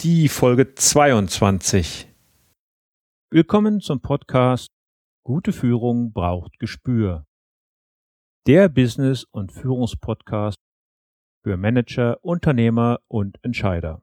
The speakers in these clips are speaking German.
die Folge 22. Willkommen zum Podcast Gute Führung braucht Gespür. Der Business- und Führungspodcast für Manager, Unternehmer und Entscheider.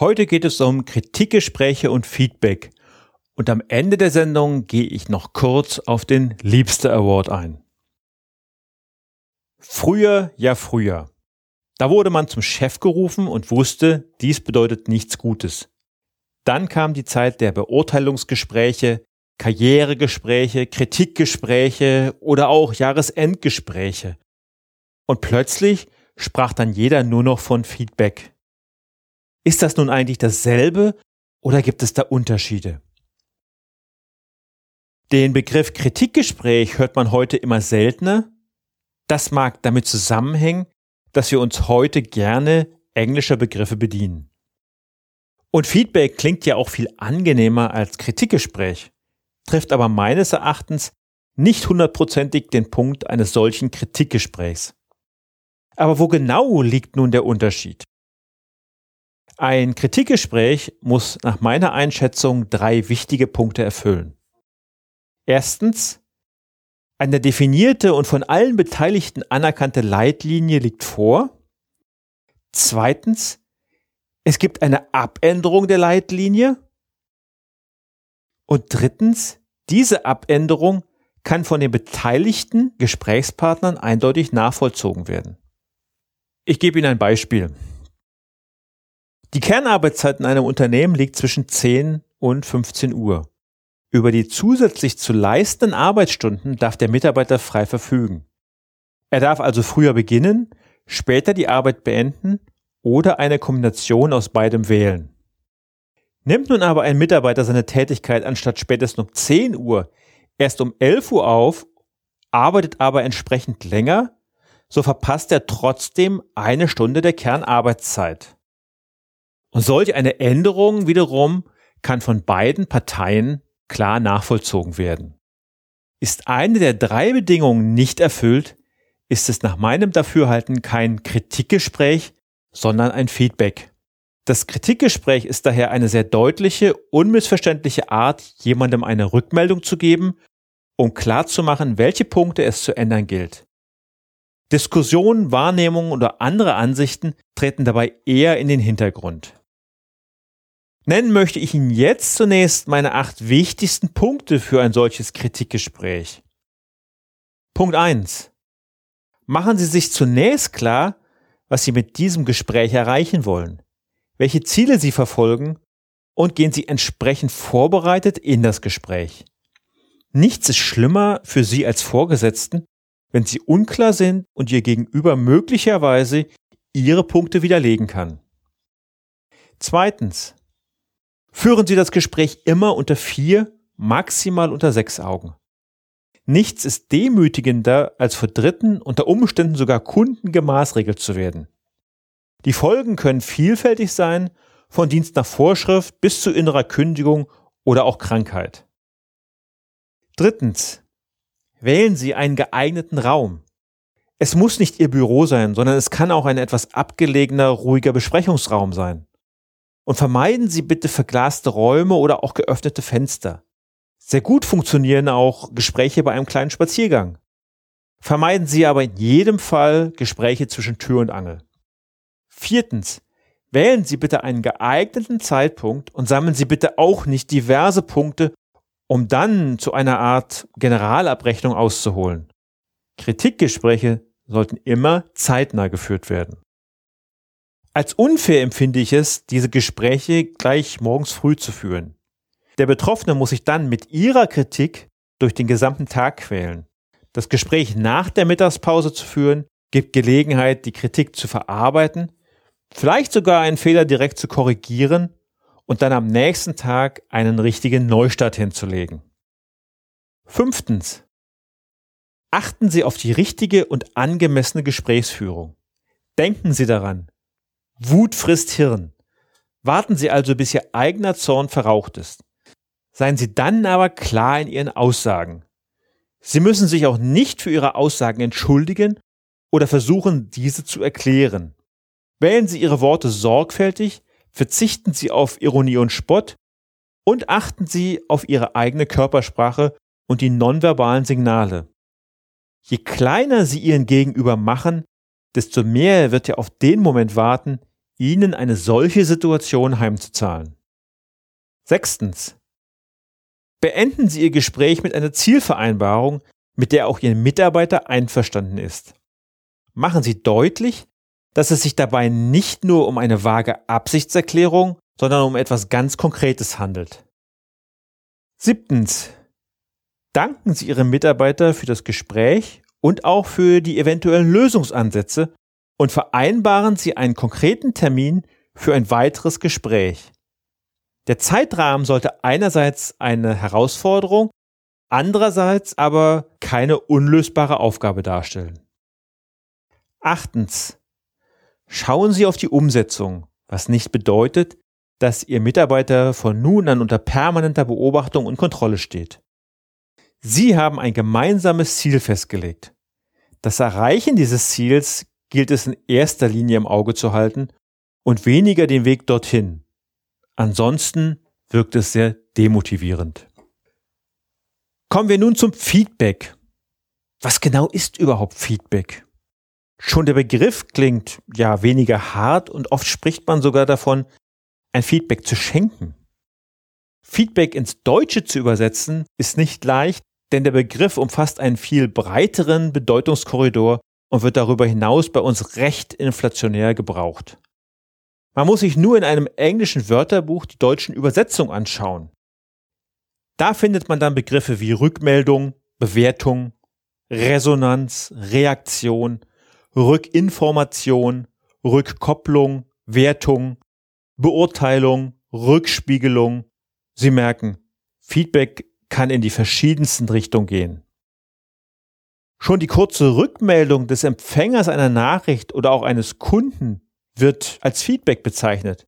Heute geht es um Kritikgespräche und Feedback. Und am Ende der Sendung gehe ich noch kurz auf den Liebste Award ein. Früher, ja früher. Da wurde man zum Chef gerufen und wusste, dies bedeutet nichts Gutes. Dann kam die Zeit der Beurteilungsgespräche, Karrieregespräche, Kritikgespräche oder auch Jahresendgespräche. Und plötzlich sprach dann jeder nur noch von Feedback. Ist das nun eigentlich dasselbe oder gibt es da Unterschiede? Den Begriff Kritikgespräch hört man heute immer seltener. Das mag damit zusammenhängen, dass wir uns heute gerne englischer Begriffe bedienen. Und Feedback klingt ja auch viel angenehmer als Kritikgespräch, trifft aber meines Erachtens nicht hundertprozentig den Punkt eines solchen Kritikgesprächs. Aber wo genau liegt nun der Unterschied? Ein Kritikgespräch muss nach meiner Einschätzung drei wichtige Punkte erfüllen. Erstens, eine definierte und von allen Beteiligten anerkannte Leitlinie liegt vor. Zweitens, es gibt eine Abänderung der Leitlinie. Und drittens, diese Abänderung kann von den beteiligten Gesprächspartnern eindeutig nachvollzogen werden. Ich gebe Ihnen ein Beispiel. Die Kernarbeitszeit in einem Unternehmen liegt zwischen 10 und 15 Uhr. Über die zusätzlich zu leistenden Arbeitsstunden darf der Mitarbeiter frei verfügen. Er darf also früher beginnen, später die Arbeit beenden oder eine Kombination aus beidem wählen. Nimmt nun aber ein Mitarbeiter seine Tätigkeit anstatt spätestens um 10 Uhr erst um 11 Uhr auf, arbeitet aber entsprechend länger, so verpasst er trotzdem eine Stunde der Kernarbeitszeit. Und solch eine Änderung wiederum kann von beiden Parteien klar nachvollzogen werden. Ist eine der drei Bedingungen nicht erfüllt, ist es nach meinem Dafürhalten kein Kritikgespräch, sondern ein Feedback. Das Kritikgespräch ist daher eine sehr deutliche, unmissverständliche Art, jemandem eine Rückmeldung zu geben, um klarzumachen, welche Punkte es zu ändern gilt. Diskussionen, Wahrnehmungen oder andere Ansichten treten dabei eher in den Hintergrund. Nennen möchte ich Ihnen jetzt zunächst meine acht wichtigsten Punkte für ein solches Kritikgespräch. Punkt eins: Machen Sie sich zunächst klar, was Sie mit diesem Gespräch erreichen wollen, welche Ziele Sie verfolgen und gehen Sie entsprechend vorbereitet in das Gespräch. Nichts ist schlimmer für Sie als Vorgesetzten, wenn Sie unklar sind und Ihr Gegenüber möglicherweise Ihre Punkte widerlegen kann. Zweitens. Führen Sie das Gespräch immer unter vier, maximal unter sechs Augen. Nichts ist demütigender, als vor Dritten, unter Umständen sogar Kunden gemaßregelt zu werden. Die Folgen können vielfältig sein, von Dienst nach Vorschrift bis zu innerer Kündigung oder auch Krankheit. Drittens. Wählen Sie einen geeigneten Raum. Es muss nicht Ihr Büro sein, sondern es kann auch ein etwas abgelegener, ruhiger Besprechungsraum sein. Und vermeiden Sie bitte verglaste Räume oder auch geöffnete Fenster. Sehr gut funktionieren auch Gespräche bei einem kleinen Spaziergang. Vermeiden Sie aber in jedem Fall Gespräche zwischen Tür und Angel. Viertens. Wählen Sie bitte einen geeigneten Zeitpunkt und sammeln Sie bitte auch nicht diverse Punkte, um dann zu einer Art Generalabrechnung auszuholen. Kritikgespräche sollten immer zeitnah geführt werden. Als unfair empfinde ich es, diese Gespräche gleich morgens früh zu führen. Der Betroffene muss sich dann mit ihrer Kritik durch den gesamten Tag quälen. Das Gespräch nach der Mittagspause zu führen, gibt Gelegenheit, die Kritik zu verarbeiten, vielleicht sogar einen Fehler direkt zu korrigieren und dann am nächsten Tag einen richtigen Neustart hinzulegen. Fünftens. Achten Sie auf die richtige und angemessene Gesprächsführung. Denken Sie daran. Wut frisst Hirn. Warten Sie also, bis Ihr eigener Zorn verraucht ist. Seien Sie dann aber klar in Ihren Aussagen. Sie müssen sich auch nicht für Ihre Aussagen entschuldigen oder versuchen, diese zu erklären. Wählen Sie Ihre Worte sorgfältig, verzichten Sie auf Ironie und Spott und achten Sie auf Ihre eigene Körpersprache und die nonverbalen Signale. Je kleiner Sie Ihren Gegenüber machen, desto mehr wird er auf den Moment warten, Ihnen eine solche Situation heimzuzahlen. Sechstens. Beenden Sie Ihr Gespräch mit einer Zielvereinbarung, mit der auch Ihr Mitarbeiter einverstanden ist. Machen Sie deutlich, dass es sich dabei nicht nur um eine vage Absichtserklärung, sondern um etwas ganz Konkretes handelt. Siebtens. Danken Sie Ihrem Mitarbeiter für das Gespräch und auch für die eventuellen Lösungsansätze und vereinbaren Sie einen konkreten Termin für ein weiteres Gespräch. Der Zeitrahmen sollte einerseits eine Herausforderung, andererseits aber keine unlösbare Aufgabe darstellen. Achtens. Schauen Sie auf die Umsetzung, was nicht bedeutet, dass Ihr Mitarbeiter von nun an unter permanenter Beobachtung und Kontrolle steht. Sie haben ein gemeinsames Ziel festgelegt. Das Erreichen dieses Ziels gilt es in erster Linie im Auge zu halten und weniger den Weg dorthin. Ansonsten wirkt es sehr demotivierend. Kommen wir nun zum Feedback. Was genau ist überhaupt Feedback? Schon der Begriff klingt ja weniger hart und oft spricht man sogar davon, ein Feedback zu schenken. Feedback ins Deutsche zu übersetzen ist nicht leicht, denn der Begriff umfasst einen viel breiteren Bedeutungskorridor und wird darüber hinaus bei uns recht inflationär gebraucht. Man muss sich nur in einem englischen Wörterbuch die deutschen Übersetzungen anschauen. Da findet man dann Begriffe wie Rückmeldung, Bewertung, Resonanz, Reaktion, Rückinformation, Rückkopplung, Wertung, Beurteilung, Rückspiegelung. Sie merken, Feedback kann in die verschiedensten Richtungen gehen. Schon die kurze Rückmeldung des Empfängers einer Nachricht oder auch eines Kunden wird als Feedback bezeichnet,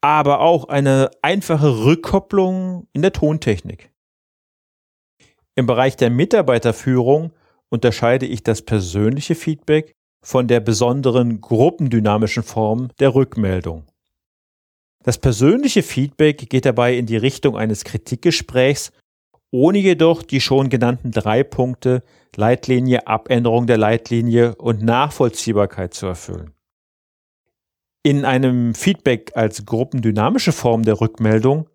aber auch eine einfache Rückkopplung in der Tontechnik. Im Bereich der Mitarbeiterführung unterscheide ich das persönliche Feedback von der besonderen gruppendynamischen Form der Rückmeldung. Das persönliche Feedback geht dabei in die Richtung eines Kritikgesprächs, ohne jedoch die schon genannten drei Punkte Leitlinie, Abänderung der Leitlinie und Nachvollziehbarkeit zu erfüllen. In einem Feedback als gruppendynamische Form der Rückmeldung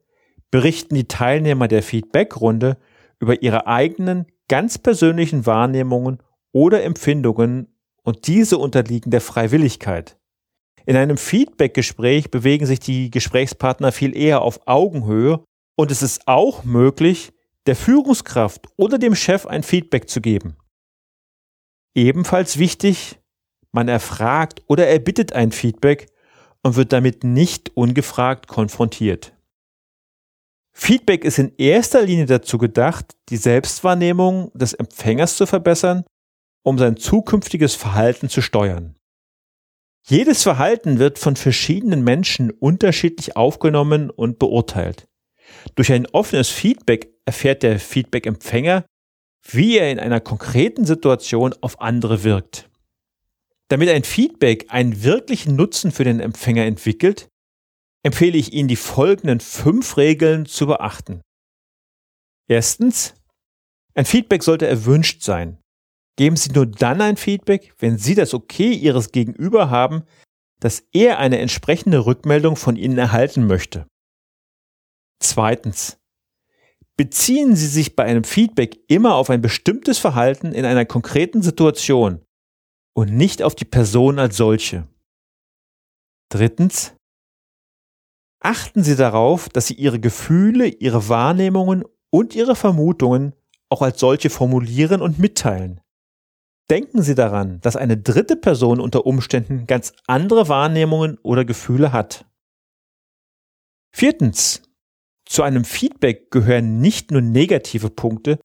berichten die Teilnehmer der Feedbackrunde über ihre eigenen ganz persönlichen Wahrnehmungen oder Empfindungen und diese unterliegen der Freiwilligkeit. In einem Feedback-Gespräch bewegen sich die Gesprächspartner viel eher auf Augenhöhe und es ist auch möglich, der Führungskraft oder dem Chef ein Feedback zu geben. Ebenfalls wichtig, man erfragt oder erbittet ein Feedback und wird damit nicht ungefragt konfrontiert. Feedback ist in erster Linie dazu gedacht, die Selbstwahrnehmung des Empfängers zu verbessern um sein zukünftiges Verhalten zu steuern. Jedes Verhalten wird von verschiedenen Menschen unterschiedlich aufgenommen und beurteilt. Durch ein offenes Feedback erfährt der Feedback-Empfänger, wie er in einer konkreten Situation auf andere wirkt. Damit ein Feedback einen wirklichen Nutzen für den Empfänger entwickelt, empfehle ich Ihnen die folgenden fünf Regeln zu beachten. Erstens, ein Feedback sollte erwünscht sein. Geben Sie nur dann ein Feedback, wenn Sie das Okay Ihres Gegenüber haben, dass er eine entsprechende Rückmeldung von Ihnen erhalten möchte. Zweitens. Beziehen Sie sich bei einem Feedback immer auf ein bestimmtes Verhalten in einer konkreten Situation und nicht auf die Person als solche. Drittens, achten Sie darauf, dass Sie Ihre Gefühle, Ihre Wahrnehmungen und Ihre Vermutungen auch als solche formulieren und mitteilen. Denken Sie daran, dass eine dritte Person unter Umständen ganz andere Wahrnehmungen oder Gefühle hat. Viertens. Zu einem Feedback gehören nicht nur negative Punkte,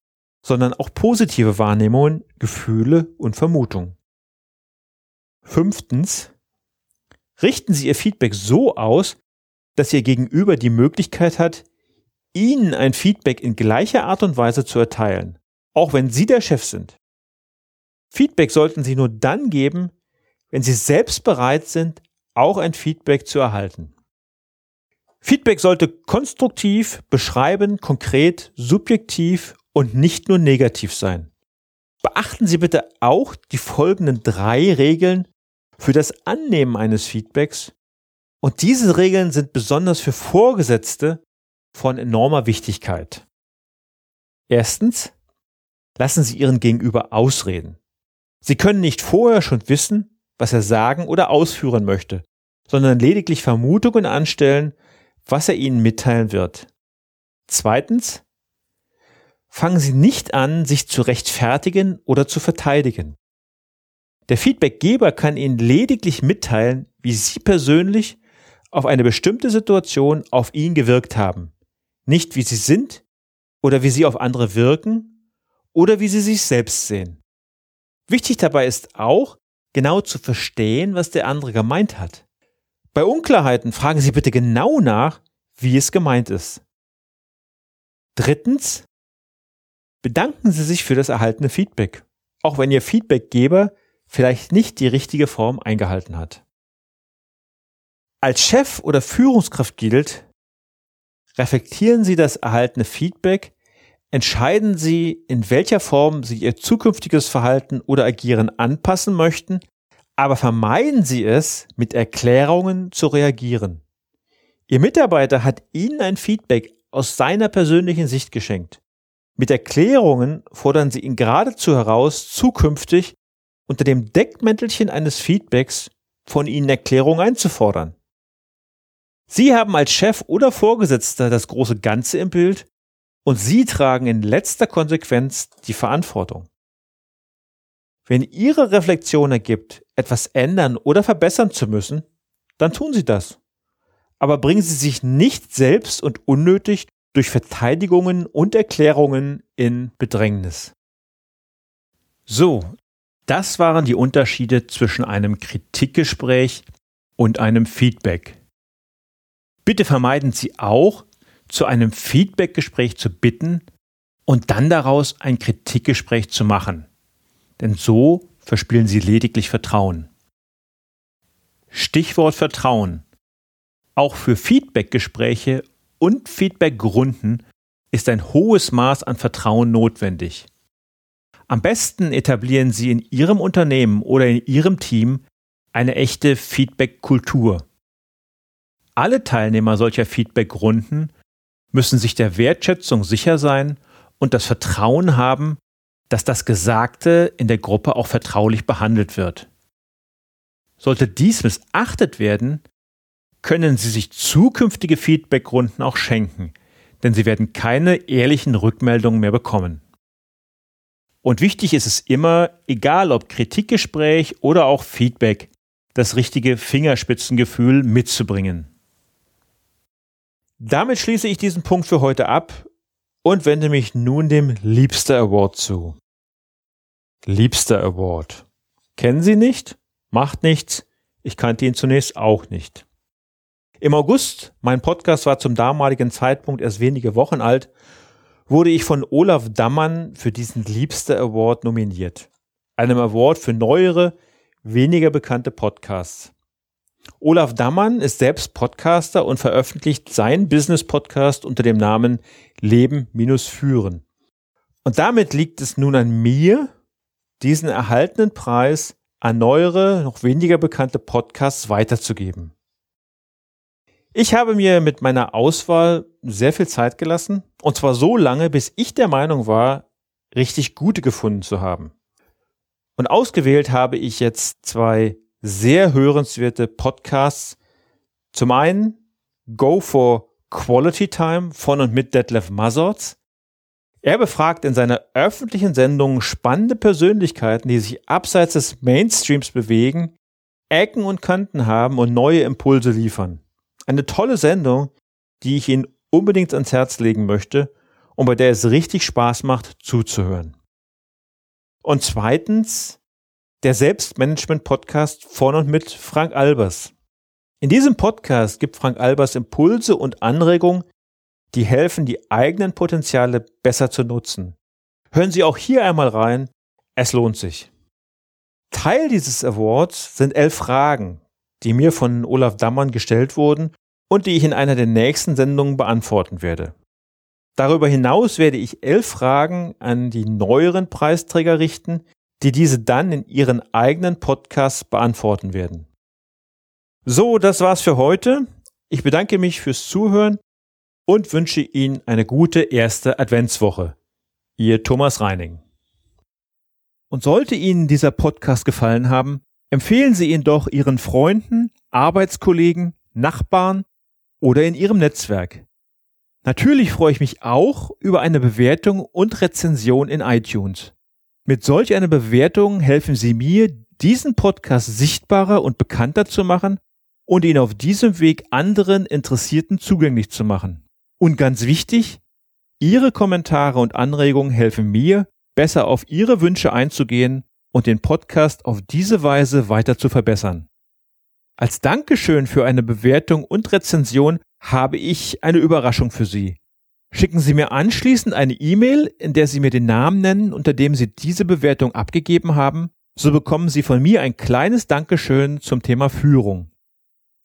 sondern auch positive Wahrnehmungen, Gefühle und Vermutungen. Fünftens. Richten Sie Ihr Feedback so aus, dass Ihr Gegenüber die Möglichkeit hat, Ihnen ein Feedback in gleicher Art und Weise zu erteilen, auch wenn Sie der Chef sind. Feedback sollten Sie nur dann geben, wenn Sie selbst bereit sind, auch ein Feedback zu erhalten. Feedback sollte konstruktiv, beschreiben, konkret, subjektiv und nicht nur negativ sein. Beachten Sie bitte auch die folgenden drei Regeln für das Annehmen eines Feedbacks. Und diese Regeln sind besonders für Vorgesetzte von enormer Wichtigkeit. Erstens, lassen Sie Ihren Gegenüber ausreden. Sie können nicht vorher schon wissen, was er sagen oder ausführen möchte, sondern lediglich Vermutungen anstellen, was er Ihnen mitteilen wird. Zweitens, fangen Sie nicht an, sich zu rechtfertigen oder zu verteidigen. Der Feedbackgeber kann Ihnen lediglich mitteilen, wie Sie persönlich auf eine bestimmte Situation auf ihn gewirkt haben, nicht wie Sie sind oder wie Sie auf andere wirken oder wie Sie sich selbst sehen. Wichtig dabei ist auch, genau zu verstehen, was der andere gemeint hat. Bei Unklarheiten fragen Sie bitte genau nach, wie es gemeint ist. Drittens, bedanken Sie sich für das erhaltene Feedback, auch wenn Ihr Feedbackgeber vielleicht nicht die richtige Form eingehalten hat. Als Chef oder Führungskraft gilt, reflektieren Sie das erhaltene Feedback Entscheiden Sie, in welcher Form Sie Ihr zukünftiges Verhalten oder Agieren anpassen möchten, aber vermeiden Sie es, mit Erklärungen zu reagieren. Ihr Mitarbeiter hat Ihnen ein Feedback aus seiner persönlichen Sicht geschenkt. Mit Erklärungen fordern Sie ihn geradezu heraus, zukünftig unter dem Deckmäntelchen eines Feedbacks von Ihnen Erklärungen einzufordern. Sie haben als Chef oder Vorgesetzter das große Ganze im Bild und Sie tragen in letzter Konsequenz die Verantwortung. Wenn Ihre Reflexion ergibt, etwas ändern oder verbessern zu müssen, dann tun Sie das. Aber bringen Sie sich nicht selbst und unnötig durch Verteidigungen und Erklärungen in Bedrängnis. So, das waren die Unterschiede zwischen einem Kritikgespräch und einem Feedback. Bitte vermeiden Sie auch, zu einem Feedbackgespräch zu bitten und dann daraus ein Kritikgespräch zu machen. Denn so verspielen Sie lediglich Vertrauen. Stichwort Vertrauen. Auch für Feedbackgespräche und Feedbackgrunden ist ein hohes Maß an Vertrauen notwendig. Am besten etablieren Sie in Ihrem Unternehmen oder in Ihrem Team eine echte Feedback-Kultur. Alle Teilnehmer solcher Feedbackrunden müssen sich der Wertschätzung sicher sein und das Vertrauen haben, dass das Gesagte in der Gruppe auch vertraulich behandelt wird. Sollte dies missachtet werden, können Sie sich zukünftige Feedbackrunden auch schenken, denn Sie werden keine ehrlichen Rückmeldungen mehr bekommen. Und wichtig ist es immer, egal ob Kritikgespräch oder auch Feedback, das richtige Fingerspitzengefühl mitzubringen. Damit schließe ich diesen Punkt für heute ab und wende mich nun dem Liebster Award zu. Liebster Award. Kennen Sie nicht? Macht nichts. Ich kannte ihn zunächst auch nicht. Im August, mein Podcast war zum damaligen Zeitpunkt erst wenige Wochen alt, wurde ich von Olaf Dammann für diesen Liebster Award nominiert. Einem Award für neuere, weniger bekannte Podcasts. Olaf Dammann ist selbst Podcaster und veröffentlicht seinen Business-Podcast unter dem Namen Leben minus Führen. Und damit liegt es nun an mir, diesen erhaltenen Preis an neuere, noch weniger bekannte Podcasts weiterzugeben. Ich habe mir mit meiner Auswahl sehr viel Zeit gelassen, und zwar so lange, bis ich der Meinung war, richtig gute gefunden zu haben. Und ausgewählt habe ich jetzt zwei sehr hörenswerte Podcasts. Zum einen Go for Quality Time von und mit Detlef Mazorts. Er befragt in seiner öffentlichen Sendung spannende Persönlichkeiten, die sich abseits des Mainstreams bewegen, Ecken und Kanten haben und neue Impulse liefern. Eine tolle Sendung, die ich Ihnen unbedingt ans Herz legen möchte und bei der es richtig Spaß macht zuzuhören. Und zweitens der Selbstmanagement-Podcast von und mit Frank Albers. In diesem Podcast gibt Frank Albers Impulse und Anregungen, die helfen, die eigenen Potenziale besser zu nutzen. Hören Sie auch hier einmal rein, es lohnt sich. Teil dieses Awards sind elf Fragen, die mir von Olaf Dammann gestellt wurden und die ich in einer der nächsten Sendungen beantworten werde. Darüber hinaus werde ich elf Fragen an die neueren Preisträger richten, die diese dann in ihren eigenen Podcasts beantworten werden. So, das war's für heute. Ich bedanke mich fürs Zuhören und wünsche Ihnen eine gute erste Adventswoche. Ihr Thomas Reining. Und sollte Ihnen dieser Podcast gefallen haben, empfehlen Sie ihn doch Ihren Freunden, Arbeitskollegen, Nachbarn oder in Ihrem Netzwerk. Natürlich freue ich mich auch über eine Bewertung und Rezension in iTunes. Mit solch einer Bewertung helfen Sie mir, diesen Podcast sichtbarer und bekannter zu machen und ihn auf diesem Weg anderen Interessierten zugänglich zu machen. Und ganz wichtig, Ihre Kommentare und Anregungen helfen mir, besser auf Ihre Wünsche einzugehen und den Podcast auf diese Weise weiter zu verbessern. Als Dankeschön für eine Bewertung und Rezension habe ich eine Überraschung für Sie. Schicken Sie mir anschließend eine E-Mail, in der Sie mir den Namen nennen, unter dem Sie diese Bewertung abgegeben haben, so bekommen Sie von mir ein kleines Dankeschön zum Thema Führung.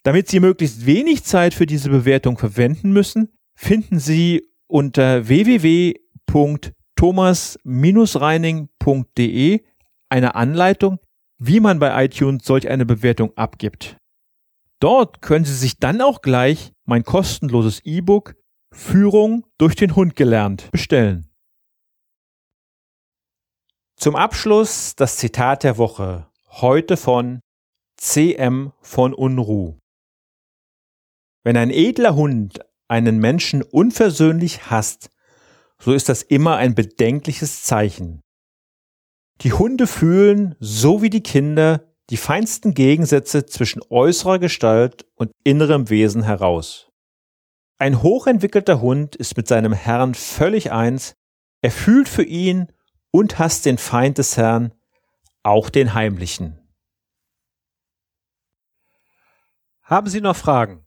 Damit Sie möglichst wenig Zeit für diese Bewertung verwenden müssen, finden Sie unter www.thomas-reining.de eine Anleitung, wie man bei iTunes solch eine Bewertung abgibt. Dort können Sie sich dann auch gleich mein kostenloses E-Book Führung durch den Hund gelernt bestellen. Zum Abschluss das Zitat der Woche, heute von CM von Unruh. Wenn ein edler Hund einen Menschen unversöhnlich hasst, so ist das immer ein bedenkliches Zeichen. Die Hunde fühlen, so wie die Kinder, die feinsten Gegensätze zwischen äußerer Gestalt und innerem Wesen heraus. Ein hochentwickelter Hund ist mit seinem Herrn völlig eins, er fühlt für ihn und hasst den Feind des Herrn, auch den heimlichen. Haben Sie noch Fragen?